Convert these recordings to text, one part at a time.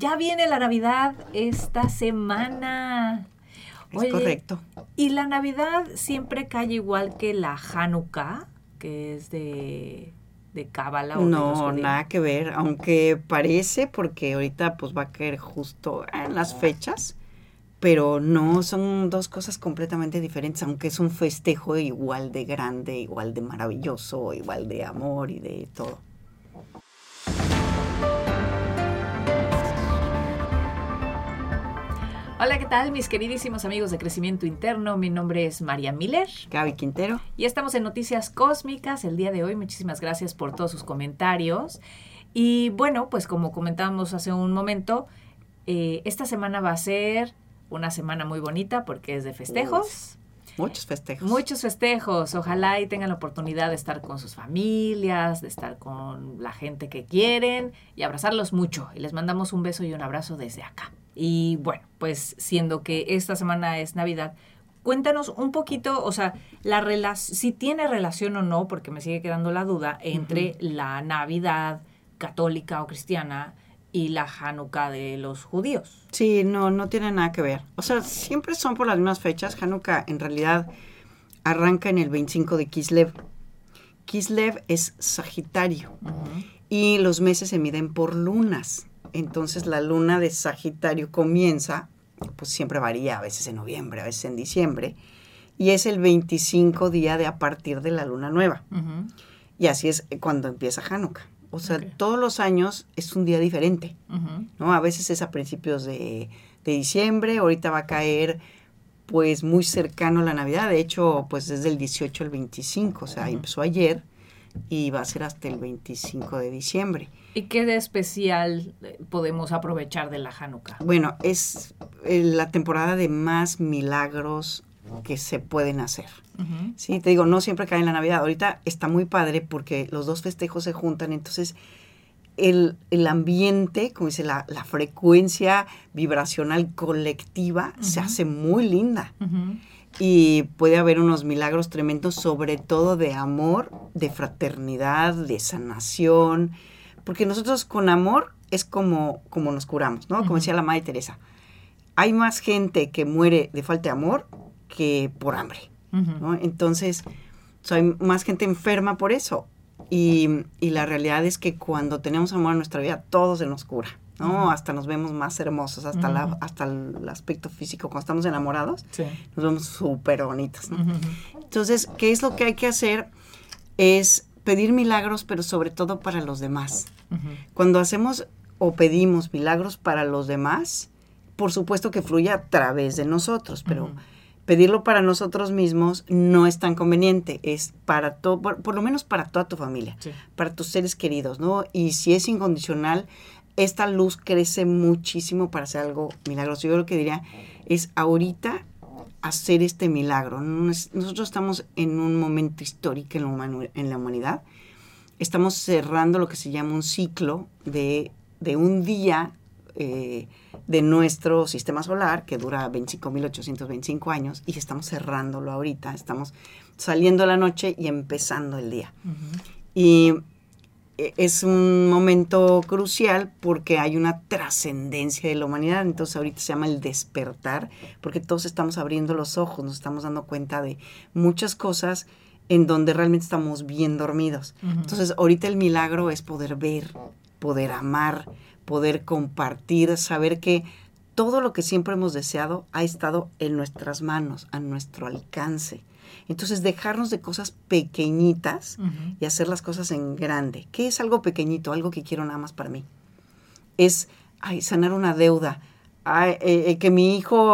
Ya viene la Navidad esta semana. es correcto. ¿Y la Navidad siempre cae igual que la Hanukkah, que es de, de Cábala? No, nada que ver, aunque parece, porque ahorita pues va a caer justo en las fechas, pero no, son dos cosas completamente diferentes, aunque es un festejo igual de grande, igual de maravilloso, igual de amor y de todo. Hola, ¿qué tal mis queridísimos amigos de Crecimiento Interno? Mi nombre es María Miller. Gaby Quintero. Y estamos en Noticias Cósmicas el día de hoy. Muchísimas gracias por todos sus comentarios. Y bueno, pues como comentábamos hace un momento, eh, esta semana va a ser una semana muy bonita porque es de festejos. muchos festejos. Muchos festejos. Ojalá y tengan la oportunidad de estar con sus familias, de estar con la gente que quieren y abrazarlos mucho. Y les mandamos un beso y un abrazo desde acá. Y bueno, pues siendo que esta semana es Navidad, cuéntanos un poquito, o sea, la si tiene relación o no, porque me sigue quedando la duda, entre la Navidad católica o cristiana y la Hanukkah de los judíos. Sí, no, no tiene nada que ver. O sea, siempre son por las mismas fechas. Hanukkah en realidad arranca en el 25 de Kislev. Kislev es Sagitario y los meses se miden por lunas. Entonces la luna de Sagitario comienza, pues siempre varía, a veces en noviembre, a veces en diciembre, y es el 25 día de a partir de la luna nueva. Y así es cuando empieza Hanukkah. O sea, todos los años es un día diferente, ¿no? A veces es a principios de, diciembre, ahorita va a caer pues muy cercano a la Navidad, de hecho, pues desde el 18 al 25, o sea, empezó ayer y va a ser hasta el 25 de diciembre. ¿Y qué de especial eh, podemos aprovechar de la Hanukkah? Bueno, es eh, la temporada de más milagros que se pueden hacer. Sí, te digo, no siempre cae en la Navidad. Ahorita está muy padre porque los dos festejos se juntan, entonces el, ambiente, como dice, la, frecuencia vibracional colectiva se hace muy linda. Y puede haber unos milagros tremendos, sobre todo de amor, de fraternidad, de sanación, porque nosotros con amor es como, como nos curamos, ¿no? Como decía la Madre Teresa. Hay más gente que muere de falta de amor que por hambre, ¿no? Entonces, hay más gente enferma por eso. Y, la realidad es que cuando tenemos amor en nuestra vida, todo se nos cura, ¿no? Hasta nos vemos más hermosos, hasta, la, hasta el aspecto físico. Cuando estamos enamorados, nos vemos súper bonitos, ¿no? Entonces, ¿qué es lo que hay que hacer? Es pedir milagros, pero sobre todo para los demás. Cuando hacemos o pedimos milagros para los demás, por supuesto que fluye a través de nosotros, pero pedirlo para nosotros mismos no es tan conveniente, es para todo, por, lo menos para toda tu familia, para tus seres queridos, ¿no? Y si es incondicional, esta luz crece muchísimo para hacer algo milagroso. Yo lo que diría es ahorita hacer este milagro. Nosotros estamos en un momento histórico en la humanidad estamos cerrando lo que se llama un ciclo de, un día eh, de nuestro sistema solar, que dura 25.825 años, y estamos cerrándolo ahorita. Estamos saliendo la noche y empezando el día. Y es un momento crucial porque hay una trascendencia de la humanidad, entonces ahorita se llama el despertar, porque todos estamos abriendo los ojos, nos estamos dando cuenta de muchas cosas en donde realmente estamos bien dormidos. Entonces, ahorita el milagro es poder ver, poder amar, poder compartir, saber que todo lo que siempre hemos deseado ha estado en nuestras manos, a nuestro alcance. Entonces, dejarnos de cosas pequeñitas y hacer las cosas en grande. ¿Qué es algo pequeñito? Algo que quiero nada más para mí. Es ay, sanar una deuda, eh, eh, que mi hijo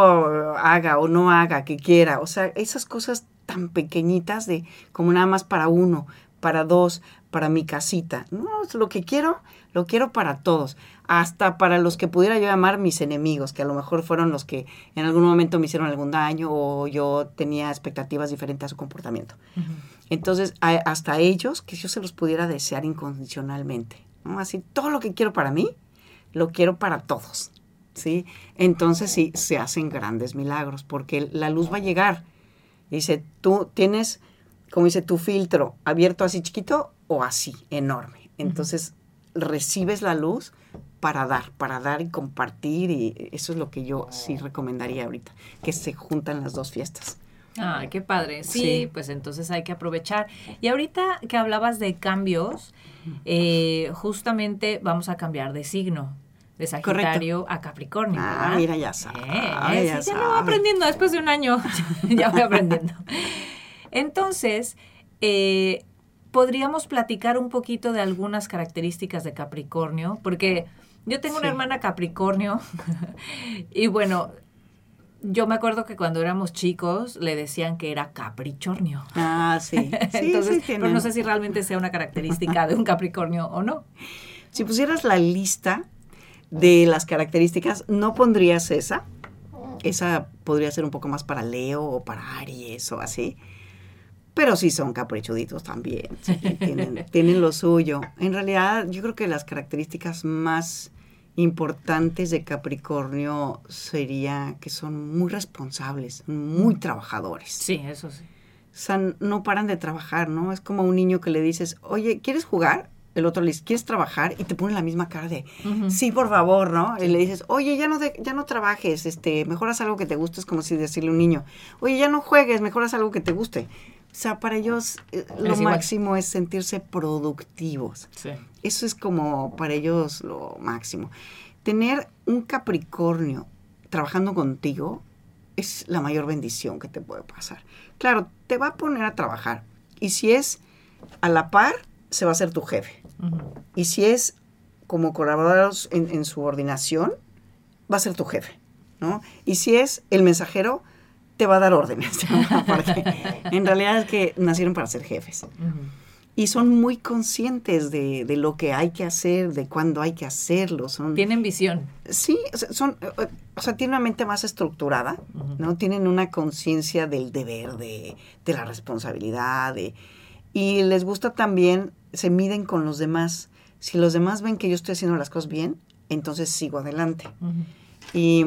haga o no haga, que quiera. O sea, esas cosas tan pequeñitas de como nada más para uno, para dos, para mi casita. No, lo que quiero, lo quiero para todos, hasta para los que pudiera yo llamar mis enemigos, que a lo mejor fueron los que en algún momento me hicieron algún daño o yo tenía expectativas diferentes a su comportamiento. Entonces, hasta ellos, que yo se los pudiera desear incondicionalmente. ¿no? Así, todo lo que quiero para mí, lo quiero para todos. ¿sí? Entonces, sí, se hacen grandes milagros, porque la luz va a llegar Dice, tú tienes, como dice, tu filtro abierto así chiquito o así, enorme. Entonces, recibes la luz para dar, para dar y compartir y eso es lo que yo sí recomendaría ahorita, que se juntan las dos fiestas. Ah, qué padre. Sí, pues entonces hay que aprovechar. Y ahorita que hablabas de cambios, eh, justamente vamos a cambiar de signo. De Sagitario a Capricornio. Ah, mira, ya sabes. Eh, ya, ya voy aprendiendo después de un año. ya voy aprendiendo. Entonces, eh, podríamos platicar un poquito de algunas características de Capricornio, porque yo tengo una hermana Capricornio y bueno, yo me acuerdo que cuando éramos chicos le decían que era capricornio. Ah, sí. Entonces, pero no sé si realmente sea una característica de un Capricornio o no. Si pusieras la lista de las características, no pondrías esa. Esa podría ser un poco más para Leo o para Aries o así. Pero sí son caprichuditos también. tienen, tienen lo suyo. En realidad, yo creo que las características más importantes de Capricornio sería que son muy responsables, muy mm. trabajadores. Sí, eso sí. O sea, no paran de trabajar, ¿no? Es como un niño que le dices, oye, ¿quieres jugar? El otro le dice, ¿quieres trabajar? Y te pone la misma cara de, sí, por favor, ¿no? Y le dices, oye, ya no, ya no trabajes, este, mejoras algo que te guste, es como si decirle a un niño, oye, ya no juegues, mejoras algo que te guste. O sea, para ellos eh, lo máximo es sentirse productivos. Sí. Eso es como para ellos lo máximo. Tener un Capricornio trabajando contigo es la mayor bendición que te puede pasar. Claro, te va a poner a trabajar. Y si es a la par, se va a ser tu jefe. Y si es como colaboradores en, en subordinación, va a ser tu jefe. ¿no? Y si es el mensajero, te va a dar órdenes. en realidad es que nacieron para ser jefes y son muy conscientes de, lo que hay que hacer, de cuándo hay que hacerlo. Son, tienen visión. Sí, son, o sea, tienen una mente más estructurada, ¿no? Tienen una conciencia del deber, de, la responsabilidad, y les gusta también, se miden con los demás. Si los demás ven que yo estoy haciendo las cosas bien, entonces sigo adelante. Y,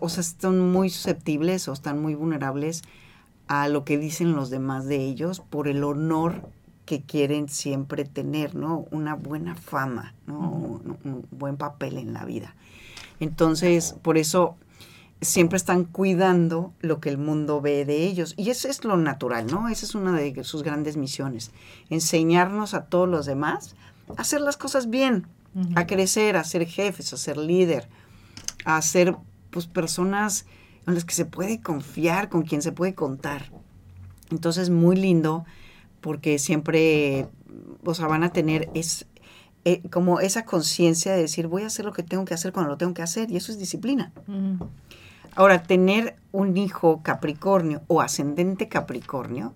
o sea, están muy susceptibles o están muy vulnerables a lo que dicen los demás de ellos por el honor que quieren siempre tener, ¿no? Una buena fama, ¿no? un, buen papel en la vida. Entonces, por eso siempre están cuidando lo que el mundo ve de ellos. Y eso es lo natural, ¿no? Esa es una de sus grandes misiones. Enseñarnos a todos los demás a hacer las cosas bien, a crecer, a ser jefes, a ser líder, a ser pues personas en las que se puede confiar, con quien se puede contar. Entonces, muy lindo porque siempre, o sea, van a tener es, eh, como esa conciencia de decir, voy a hacer lo que tengo que hacer cuando lo tengo que hacer, y eso es disciplina. Ahora, tener un hijo Capricornio o ascendente Capricornio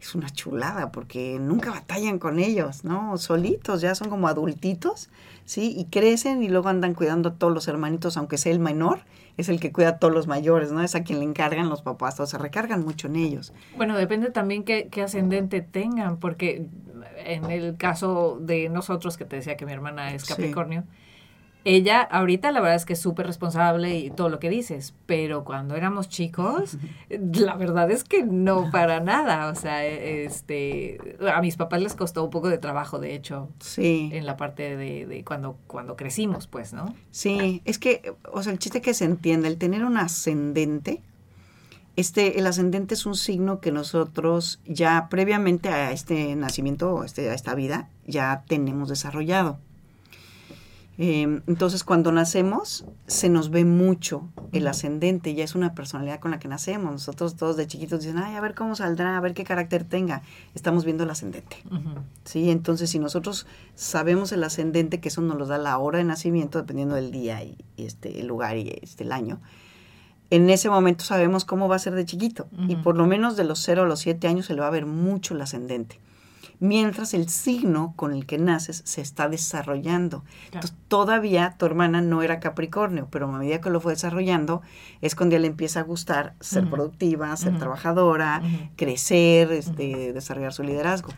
es una chulada porque nunca batallan con ellos, ¿no? Solitos, ya son como adultitos, ¿sí? Y crecen y luego andan cuidando a todos los hermanitos, aunque sea el menor, es el que cuida a todos los mayores, ¿no? Es a quien le encargan los papás, o se recargan mucho en ellos. Bueno, depende también qué, qué ascendente tengan, porque en el caso de nosotros, que te decía que mi hermana es Capricornio, ella ahorita la verdad es que es súper responsable y todo lo que dices, pero cuando éramos chicos, la verdad es que no para nada. O sea, este, a mis papás les costó un poco de trabajo, de hecho, sí. en la parte de, de cuando, cuando crecimos, pues, ¿no? Sí, es que, o sea, el chiste que se entiende, el tener un ascendente, este, el ascendente es un signo que nosotros ya previamente a este nacimiento, este, a esta vida, ya tenemos desarrollado. Em, entonces, cuando nacemos, se nos ve mucho el ascendente, ya es una personalidad con la que nacemos. Nosotros todos de chiquitos dicen, ay, a ver cómo saldrá, a ver qué carácter tenga. Estamos viendo el ascendente. ¿Sí? Entonces, si nosotros sabemos el ascendente, que eso nos lo da la hora de nacimiento, dependiendo del día y, este, el lugar y este, el año, en ese momento sabemos cómo va a ser de chiquito. Y por lo menos de los 0 a los 7 años se le va a ver mucho el ascendente mientras el signo con el que naces se está desarrollando. Entonces, todavía tu hermana no era Capricornio, pero a medida que lo fue desarrollando, es cuando le empieza a gustar ser productiva, ser trabajadora, crecer, este, desarrollar su liderazgo.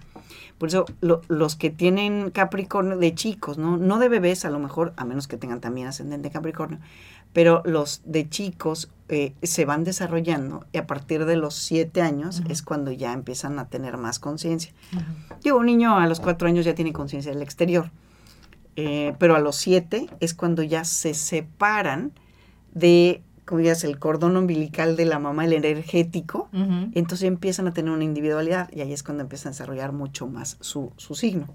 Por eso los que tienen Capricornio de chicos, ¿no? no de bebés a lo mejor, a menos que tengan también ascendente Capricornio, pero los de chicos eh, se van desarrollando y a partir de los siete años es cuando ya empiezan a tener más conciencia. Digo, un niño a los cuatro años ya tiene conciencia del exterior. eh, pero a los siete es cuando ya se separan de, como digas, el cordón umbilical de la mamá, el energético, entonces empiezan a tener una individualidad y ahí es cuando empiezan a desarrollar mucho más su, su signo.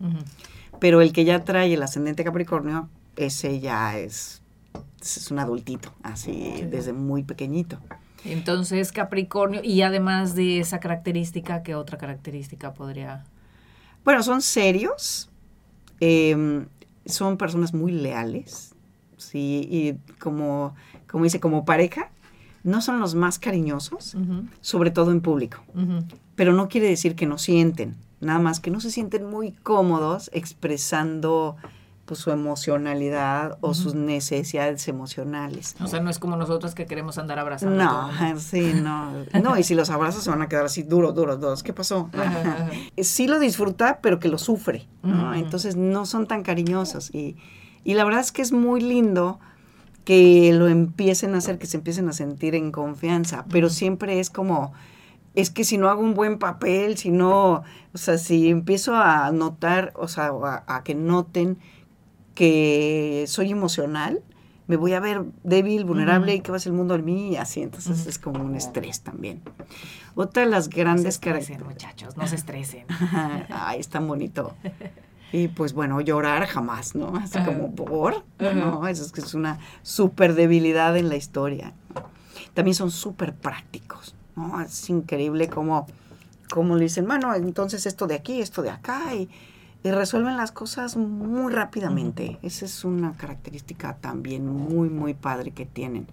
Pero el que ya trae el ascendente Capricornio, ese ya es, es un adultito, así Sí. desde muy pequeñito. Entonces, Capricornio, y además de esa característica, ¿qué otra característica podría? Bueno, son serios, em, son personas muy leales, sí, y como, como dice, como pareja, no son los más cariñosos, sobre todo en público. Pero no quiere decir que no sienten, nada más que no se sienten muy cómodos expresando pues, su emocionalidad o sus necesidades emocionales. O sea, no es como nosotros que queremos andar abrazando. No, todo sí, no. No, y si los abrazos se van a quedar así duros, duros, duros. ¿Qué pasó? Ajá, ajá. Sí lo disfruta, pero que lo sufre, ¿no? Entonces no son tan cariñosos. Y, y la verdad es que es muy lindo que lo empiecen a hacer, que se empiecen a sentir en confianza, pero siempre es como, es que si no hago un buen papel, si no, o sea, si empiezo a notar, o sea, a que noten que soy emocional, me voy a ver débil, vulnerable, y que va a ser el mundo de mí, y así, entonces Ujú. es como un estrés también. Otra de las grandes características. muchachos, no se estresen. Ay, es tan bonito. Y pues bueno, llorar jamás, ¿no? Así como por, no, eso es que es una súper debilidad en la historia. También son súper prácticos, ¿no? Es increíble cómo, cómo le dicen, bueno, entonces esto de aquí, esto de acá, y, y resuelven las cosas muy rápidamente. Esa es una característica también muy, muy padre que tienen.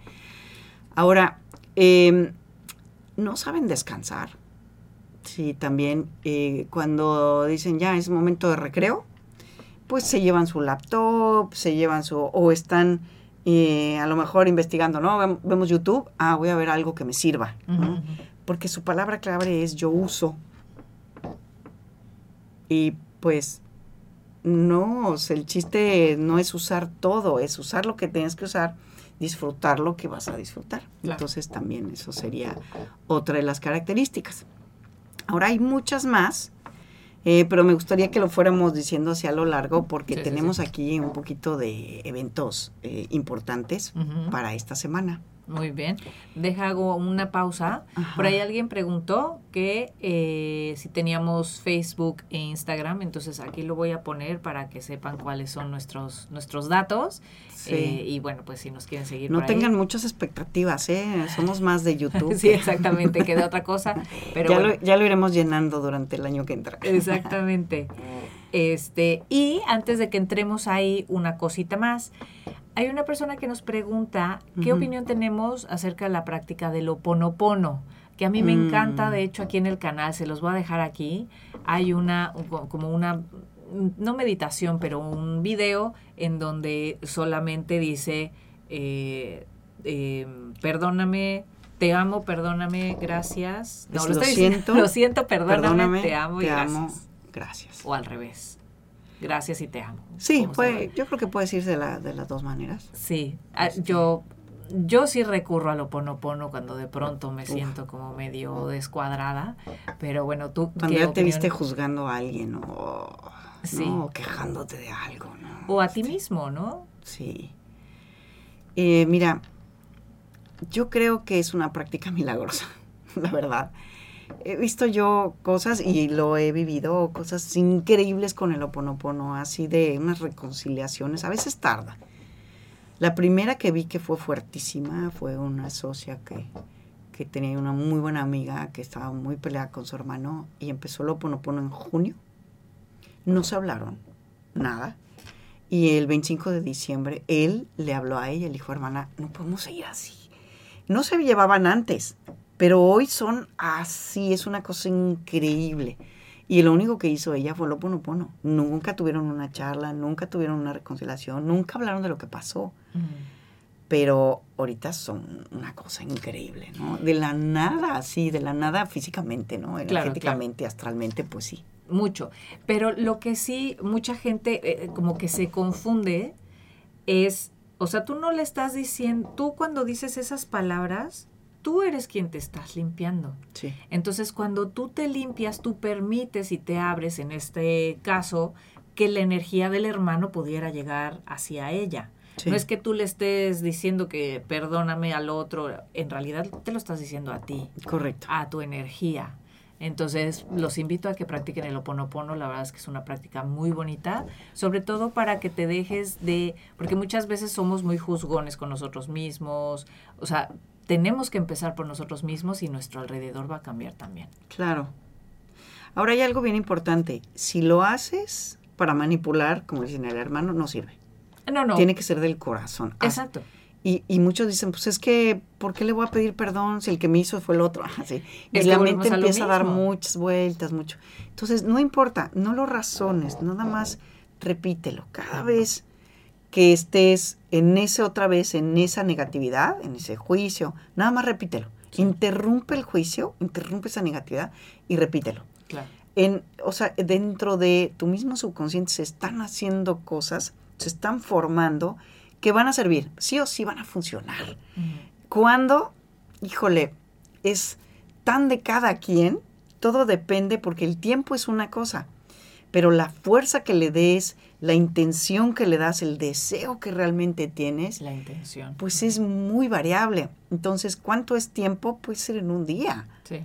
Ahora, em, no saben descansar. Sí, también eh, cuando dicen ya es momento de recreo, pues se llevan su laptop, se llevan su, o están eh, a lo mejor investigando, ¿no? Vem- Vemos YouTube, ah, voy a ver algo que me sirva. Porque su palabra clave es yo uso. Y pues no, o sea, el chiste no es usar todo, es usar lo que tienes que usar, disfrutar lo que vas a disfrutar. Claro. Entonces también eso sería otra de las características. Ahora hay muchas más, eh, pero me gustaría que lo fuéramos diciendo hacia lo largo porque Sí, tenemos sí. aquí un poquito de eventos eh, importantes para esta semana. Muy bien. Deja hago una pausa. Ajá. Por ahí alguien preguntó que eh, si teníamos Facebook e Instagram, entonces aquí lo voy a poner para que sepan cuáles son nuestros nuestros datos. Sí. Eh, y bueno, pues si nos quieren seguir No por ahí. tengan muchas expectativas, ¿eh? Somos más de YouTube. Sí, exactamente, que de otra cosa. Pero ya, bueno, lo, ya lo iremos llenando durante el año que entra. Exactamente. Este, y antes de que entremos ahí, una cosita más. Hay una persona que nos pregunta qué opinión tenemos acerca de la práctica del oponopono, que a mí me Mm. encanta, de hecho, aquí en el canal, se los voy a dejar aquí. Hay una, un- como una, no meditación, pero un video en donde solamente dice, eh, eh, perdóname, te amo, perdóname, gracias. Es, lo, lo estoy diciendo, siento, lo siento, perdóname, te amo y gracias. amo, gracias. O al revés. Gracias y te amo. Sí, puede, yo creo que puedes ir de, la, de las dos maneras. Sí, ah, Este. yo, yo sí recurro al oponopono cuando de pronto me Uf. siento como medio descuadrada, pero bueno, tú Cuando ¿qué ya te viste juzgando a alguien o, Sí. ¿no? o quejándote de algo, ¿no? o a ti Este, mismo, ¿no? Sí. Eh, mira, yo creo que es una práctica milagrosa, la verdad. He visto yo cosas y lo he vivido, cosas increíbles con el oponopono, así de unas reconciliaciones. A veces tarda. La primera que vi que fue fuertísima fue una socia que, que tenía una muy buena amiga que estaba muy peleada con su hermano y empezó el oponopono en junio. No se hablaron, nada. Y el 25 de diciembre él le habló a ella le dijo, hermana, no podemos seguir así. No se llevaban antes, pero hoy son así, es una cosa increíble. Y lo único que hizo ella fue lo pono pono. Nunca tuvieron una charla, nunca tuvieron una reconciliación, nunca hablaron de lo que pasó. Pero ahorita son una cosa increíble, ¿no? De la nada, así, de la nada físicamente, ¿no? Energéticamente, astralmente, pues sí. Mucho. Pero lo que sí, mucha gente eh, como que se confunde es, o sea, tú no le estás diciendo, tú cuando dices esas palabras, tú eres quien te estás limpiando. Sí. Entonces, cuando tú te limpias, tú permites y te abres, en este caso, que la energía del hermano pudiera llegar hacia ella. No es que tú le estés diciendo que perdóname al otro, en realidad te lo estás diciendo a ti. Correcto. A tu energía. Entonces, los invito a que practiquen el oponopono, la verdad es que es una práctica muy bonita, sobre todo para que te dejes de, porque muchas veces somos muy juzgones con nosotros mismos, o sea, tenemos que empezar por nosotros mismos y nuestro alrededor va a cambiar también. Claro. Ahora hay algo bien importante, si lo haces para manipular, como dicen el hermano, no sirve. No, no. Tiene que ser del corazón. Exacto. Y, y, muchos dicen, pues es que, ¿por qué le voy a pedir perdón si el que me hizo fue el otro? Así. Y la mente empieza a, dar muchas vueltas, mucho. Entonces, no importa, no lo razones, nada más repítelo. Cada vez que estés en ese otra vez, en esa negatividad, en ese juicio, nada más repítelo. Interrumpe el juicio, interrumpe esa negatividad y repítelo. Claro. En, o sea, dentro de tu mismo subconsciente se están haciendo cosas, se están formando que van a servir, sí o sí van a funcionar. Cuando, híjole, es tan de cada quien, todo depende porque el tiempo es una cosa, pero la fuerza que le des, la intención que le das, el deseo que realmente tienes, la intención. Pues es muy variable. Entonces, ¿cuánto es tiempo? Puede ser en un día. Sí.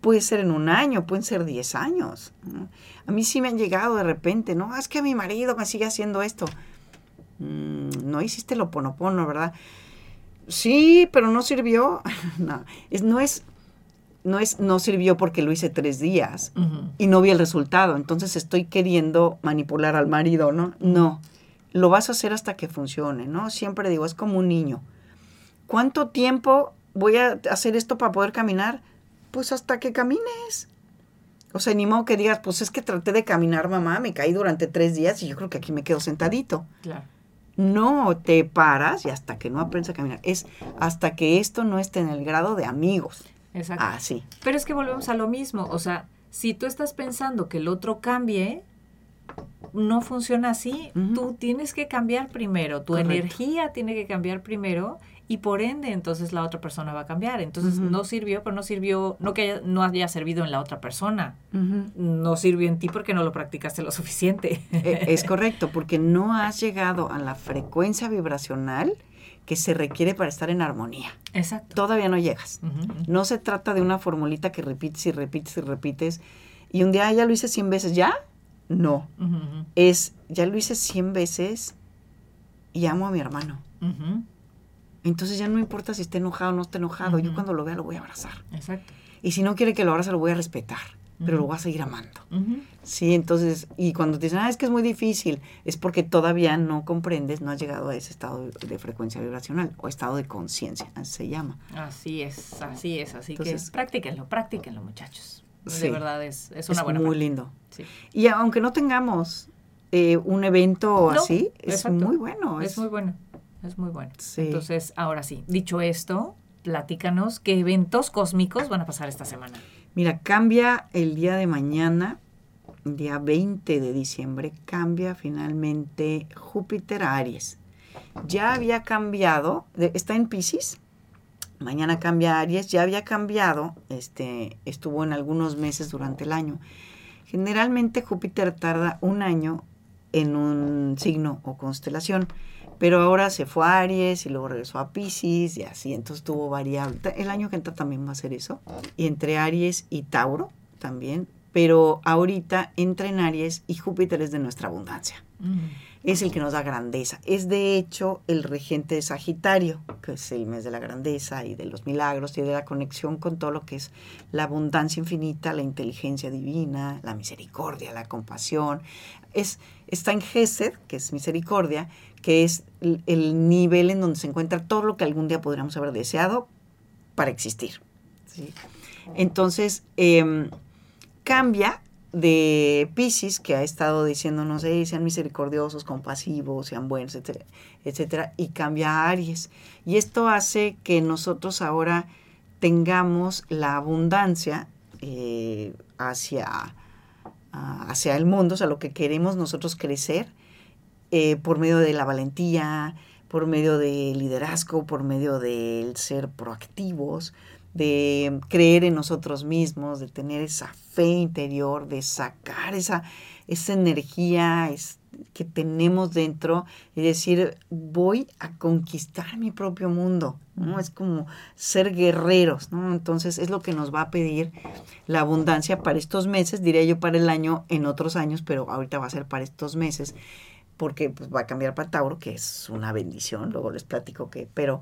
Puede ser en un año, pueden ser 10 años. A mí sí me han llegado de repente, no, es que mi marido me sigue haciendo esto. Mm, no hiciste lo ponopono, ¿verdad? Sí, pero no sirvió. no, es, no es, no es, no sirvió porque lo hice tres días y no vi el resultado. Entonces estoy queriendo manipular al marido, ¿no? No, lo vas a hacer hasta que funcione, ¿no? Siempre digo, es como un niño. ¿Cuánto tiempo voy a hacer esto para poder caminar? Pues hasta que camines. O sea, ni modo que digas, pues es que traté de caminar, mamá, me caí durante tres días y yo creo que aquí me quedo sentadito. Claro. No te paras y hasta que no aprendes a caminar. Es hasta que esto no esté en el grado de amigos. Exacto. Así. Pero es que volvemos a lo mismo. O sea, si tú estás pensando que el otro cambie, no funciona así. Tú tienes que cambiar primero. Tu energía tiene que cambiar primero y por ende entonces la otra persona va a cambiar. Entonces no sirvió, pero no sirvió, no que haya, no haya servido en la otra persona, no sirvió en ti porque no lo practicaste lo suficiente. E, es correcto, porque no has llegado a la frecuencia vibracional que se requiere para estar en armonía. Exacto. Todavía no llegas. No se trata de una formulita que repites y repites y repites y un día ya lo hice 100 veces, ¿ya? No. Es, ya lo hice 100 veces y amo a mi hermano. Entonces ya no importa si está enojado o no está enojado. Yo cuando lo vea lo voy a abrazar. Exacto. Y si no quiere que lo abrace, lo voy a respetar. Pero lo voy a seguir amando. Sí, entonces, y cuando te dicen, ah, es que es muy difícil, es porque todavía no comprendes, no has llegado a ese estado de, frecuencia vibracional o estado de conciencia, así se llama. Así es, así es. Así que practíquenlo, practíquenlo, muchachos. de verdad es, es una buena. Muy lindo. Y aunque no tengamos eh, un evento así, es muy bueno. Es, muy bueno es muy bueno. Entonces, ahora sí, dicho esto, platícanos qué eventos cósmicos van a pasar esta semana. Mira, cambia el día de mañana, día 20 de diciembre, cambia finalmente Júpiter a Aries. Ya había cambiado, está en Pisces, mañana cambia a Aries, ya había cambiado, este, estuvo en algunos meses durante el año. Generalmente Júpiter tarda un año en un signo o constelación. Pero ahora se fue a Aries y luego regresó a Pisces y así, entonces tuvo variable. El año que entra también va a ser eso. Y entre Aries y Tauro también. Pero ahorita entra en Aries y Júpiter es de nuestra abundancia. Mm. Es el que nos da grandeza. Es de hecho el regente de Sagitario, que es el mes de la grandeza y de los milagros y de la conexión con todo lo que es la abundancia infinita, la inteligencia divina, la misericordia, la compasión. Es, está en Gesed, que es misericordia, que es el, nivel en donde se encuentra todo lo que algún día podríamos haber deseado para existir. Entonces, em, cambia de Pisces, que ha estado diciéndonos, sean misericordiosos, compasivos, sean buenos, etcétera, etcétera, y cambia a Aries. Y esto hace que nosotros ahora tengamos la abundancia eh, hacia, hacia el mundo, o sea, lo que queremos nosotros crecer, eh, por medio de la valentía, por medio del liderazgo, por medio del ser proactivos, de creer en nosotros mismos, de tener esa fe interior, de sacar esa, esa energía es, que tenemos dentro y decir, voy a conquistar mi propio mundo, ¿no? Es como ser guerreros, ¿no? Entonces es lo que nos va a pedir la abundancia para estos meses, diría yo para el año, en otros años, pero ahorita va a ser para estos meses, porque pues, va a cambiar para Tauro, que es una bendición, luego les platico que, pero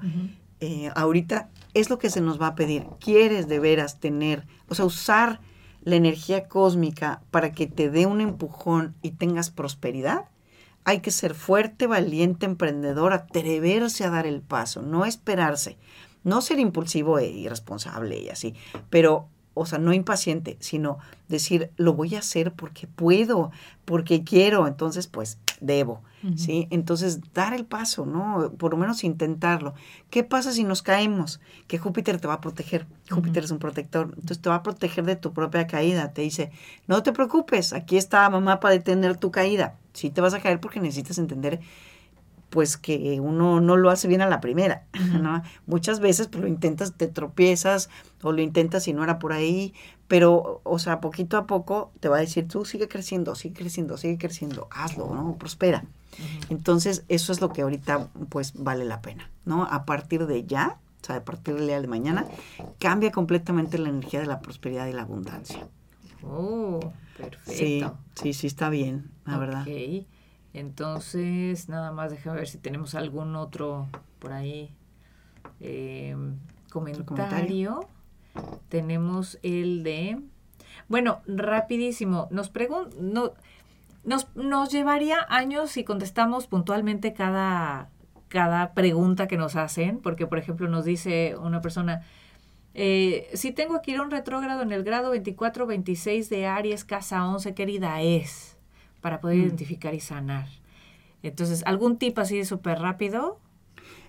eh, ahorita es lo que se nos va a pedir. ¿Quieres de veras tener, o sea, usar la energía cósmica para que te dé un empujón y tengas prosperidad? Hay que ser fuerte, valiente, emprendedor, atreverse a dar el paso, no esperarse, no ser impulsivo e irresponsable y así, pero o sea, no impaciente, sino decir, lo voy a hacer porque puedo, porque quiero, entonces pues debo, ¿sí? Entonces dar el paso, ¿no? Por lo menos intentarlo. ¿Qué pasa si nos caemos? Que Júpiter te va a proteger, Júpiter es un protector, entonces te va a proteger de tu propia caída, te dice, no te preocupes, aquí está mamá para detener tu caída, sí te vas a caer porque necesitas entender pues que uno no lo hace bien a la primera, ¿no? Muchas veces pues, lo intentas, te tropiezas o lo intentas y no era por ahí, pero, o sea, poquito a poco te va a decir, tú sigue creciendo, sigue creciendo, sigue creciendo, hazlo, ¿no? Prospera. Entonces, eso es lo que ahorita, pues, vale la pena, ¿no? A partir de ya, o sea, a partir del día de mañana, cambia completamente la energía de la prosperidad y la abundancia. Oh, perfecto. Sí, sí, sí está bien, la verdad. Entonces, nada más déjame ver si tenemos algún otro por ahí eh, comentario. Tenemos el de... Bueno, rapidísimo. Nos pregun no, nos, nos llevaría años si contestamos puntualmente cada, cada pregunta que nos hacen, porque por ejemplo nos dice una persona, eh, si tengo aquí un retrógrado en el grado 24-26 de Aries, casa 11, querida es para poder mm. identificar y sanar. Entonces, ¿algún tip así súper rápido?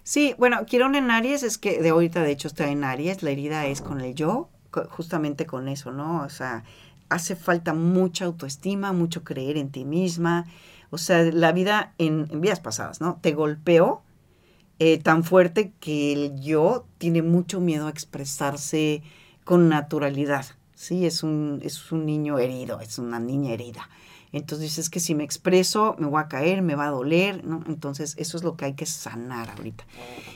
Sí, bueno, Quirón en Aries es que de ahorita de hecho está en Aries, la herida es con el yo, justamente con eso, ¿no? O sea, hace falta mucha autoestima, mucho creer en ti misma. O sea, la vida en, en vidas pasadas, ¿no? Te golpeó eh, tan fuerte que el yo tiene mucho miedo a expresarse con naturalidad. Sí, es un, es un niño herido, es una niña herida. Entonces dices que si me expreso me voy a caer, me va a doler, ¿no? Entonces eso es lo que hay que sanar ahorita.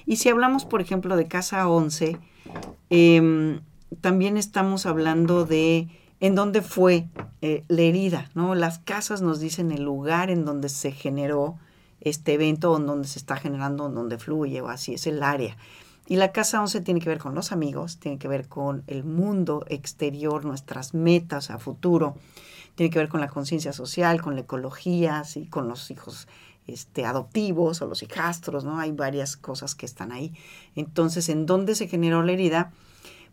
Y si hablamos, por ejemplo, de casa 11, em, también estamos hablando de en dónde fue eh, la herida, ¿no? Las casas nos dicen el lugar en donde se generó este evento, en donde se está generando, en donde fluye o así, es el área. Y la casa 11 tiene que ver con los amigos, tiene que ver con el mundo exterior, nuestras metas a futuro tiene que ver con la conciencia social, con la ecología, ¿sí? con los hijos este, adoptivos o los hijastros, ¿no? Hay varias cosas que están ahí. Entonces, ¿en dónde se generó la herida?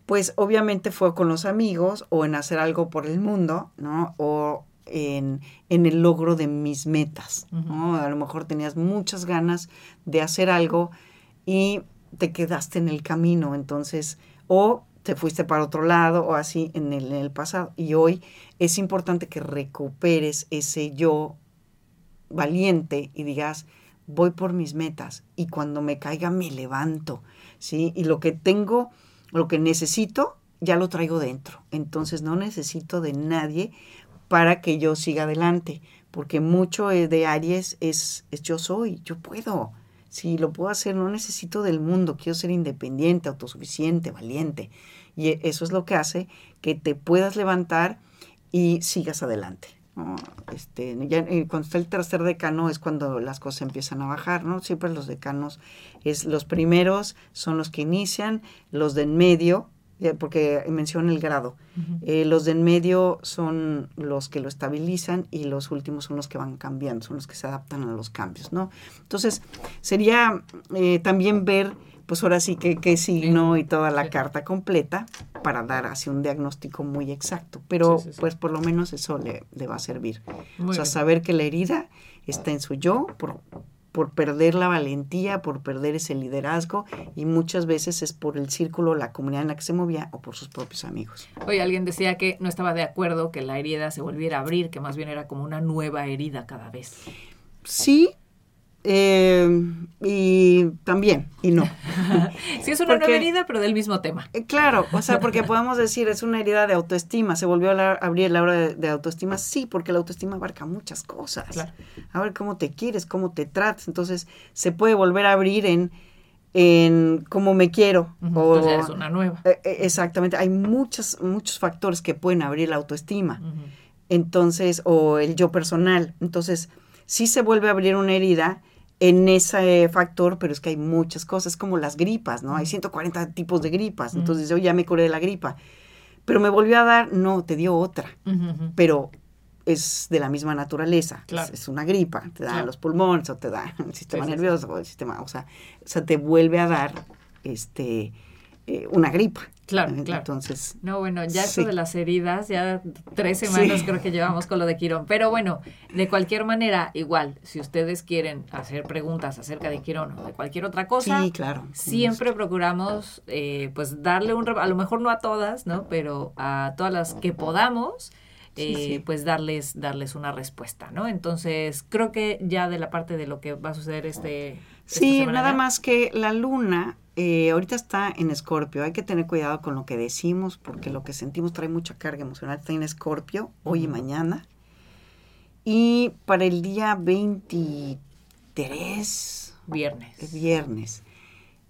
Pues obviamente fue con los amigos o en hacer algo por el mundo, ¿no? O en, el logro de mis metas, ¿no? A lo mejor tenías muchas ganas de hacer algo y te quedaste en el camino, entonces, o te fuiste para otro lado o así en el, pasado. Y hoy es importante que recuperes ese yo valiente y digas, voy por mis metas y cuando me caiga me levanto, ¿sí? Y lo que tengo, lo que necesito, ya lo traigo dentro. Entonces no necesito de nadie para que yo siga adelante, porque mucho de Aries es, es yo soy, yo puedo. Si lo puedo hacer, no necesito del mundo, quiero ser independiente, autosuficiente, valiente. Y e, eso es lo que hace que te puedas levantar y sigas adelante. Este, cuando está el tercer decano es cuando las cosas empiezan a bajar, ¿no? Siempre los decanos es los primeros son los que inician, los de en medio, porque menciona el grado. Eh, los de en medio son los que lo estabilizan y los últimos son los que van cambiando, son los que se adaptan a los cambios, ¿no? Entonces, sería eh, también ver, pues ahora sí que qué signo y toda la carta completa para dar así un diagnóstico muy exacto, pero pues por lo menos eso le, le va a servir. o sea, saber que la herida está en su yo, por, por perder la valentía, por perder ese liderazgo y muchas veces es por el círculo, la comunidad en la que se movía o por sus propios amigos. Hoy alguien decía que no estaba de acuerdo que la herida se volviera a abrir, que más bien era como una nueva herida cada vez. Sí, Eh, y también, y no. sí, es una nueva herida, pero del mismo tema. Eh, claro, o sea, porque podemos decir, es una herida de autoestima. ¿Se volvió a abrir la hora de, autoestima? Sí, porque la autoestima abarca muchas cosas. Claro. A ver cómo te quieres, cómo te tratas. Entonces, se puede volver a abrir en, en cómo me quiero. o, Entonces es una nueva. Eh, exactamente. Hay muchos, muchos factores que pueden abrir la autoestima. Entonces, o el yo personal. Entonces, sí se vuelve a abrir una herida en ese factor, pero es que hay muchas cosas, como las gripas, ¿no? Hay 140 tipos de gripas, entonces yo ya me curé de la gripa, pero me volvió a dar, no, te dio otra, pero es de la misma naturaleza, es, una gripa, te da los pulmones o te da el sistema nervioso o el sistema, o sea, o sea, te vuelve a dar este eh, una gripa. Claro, claro. Entonces. No, bueno, ya eso de las heridas, ya tres semanas creo que llevamos con lo de Quirón. Pero bueno, de cualquier manera, igual, si ustedes quieren hacer preguntas acerca de Quirón o de cualquier otra cosa, sí, claro. siempre procuramos, eh, pues, darle un. A lo mejor no a todas, ¿no? Pero a todas las que podamos. Eh, pues darles darles una respuesta, ¿no? Entonces, creo que ya de la parte de lo que va a suceder este... Sí, nada más que la luna eh, ahorita está en Escorpio. Hay que tener cuidado con lo que decimos porque lo que sentimos trae mucha carga emocional. Está en Escorpio hoy y mañana. Y para el día 23, viernes, viernes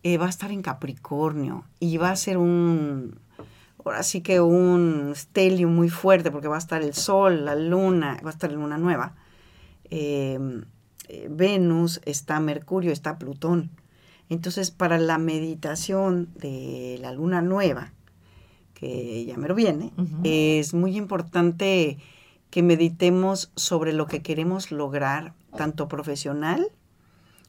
eh, va a estar en Capricornio y va a ser un, ahora sí que un estelio muy fuerte porque va a estar el Sol, la Luna, va a estar la Luna nueva. Eh, Venus, está Mercurio, está Plutón. Entonces, para la meditación de la luna nueva, que ya me lo viene, es muy importante que meditemos sobre lo que queremos lograr, tanto profesional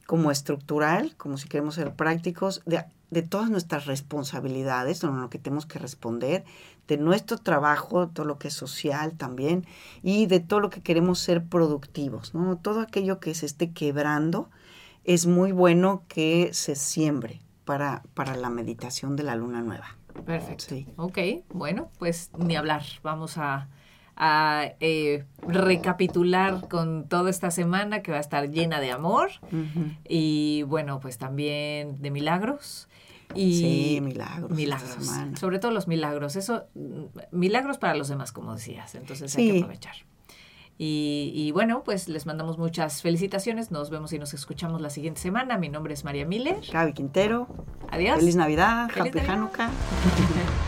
como estructural, como si queremos ser prácticos, de, todas nuestras responsabilidades, de lo que tenemos que responder, de nuestro trabajo, todo lo que es social también, y de todo lo que queremos ser productivos, ¿no? Todo aquello que se esté quebrando, es muy bueno que se siembre para, para la meditación de la luna nueva. Perfecto. Ok, bueno, pues ni hablar. Vamos a, eh, recapitular con toda esta semana que va a estar llena de amor y bueno, pues también de milagros. Y sí, milagros. Milagros. Sobre todo los milagros. Eso, mm, milagros para los demás, como decías. Entonces hay que aprovechar. Y, bueno, pues les mandamos muchas felicitaciones. Nos vemos y nos escuchamos la siguiente semana. Mi nombre es María Miller. Gaby Quintero. Adiós. Feliz Navidad. Feliz Happy Hanukkah.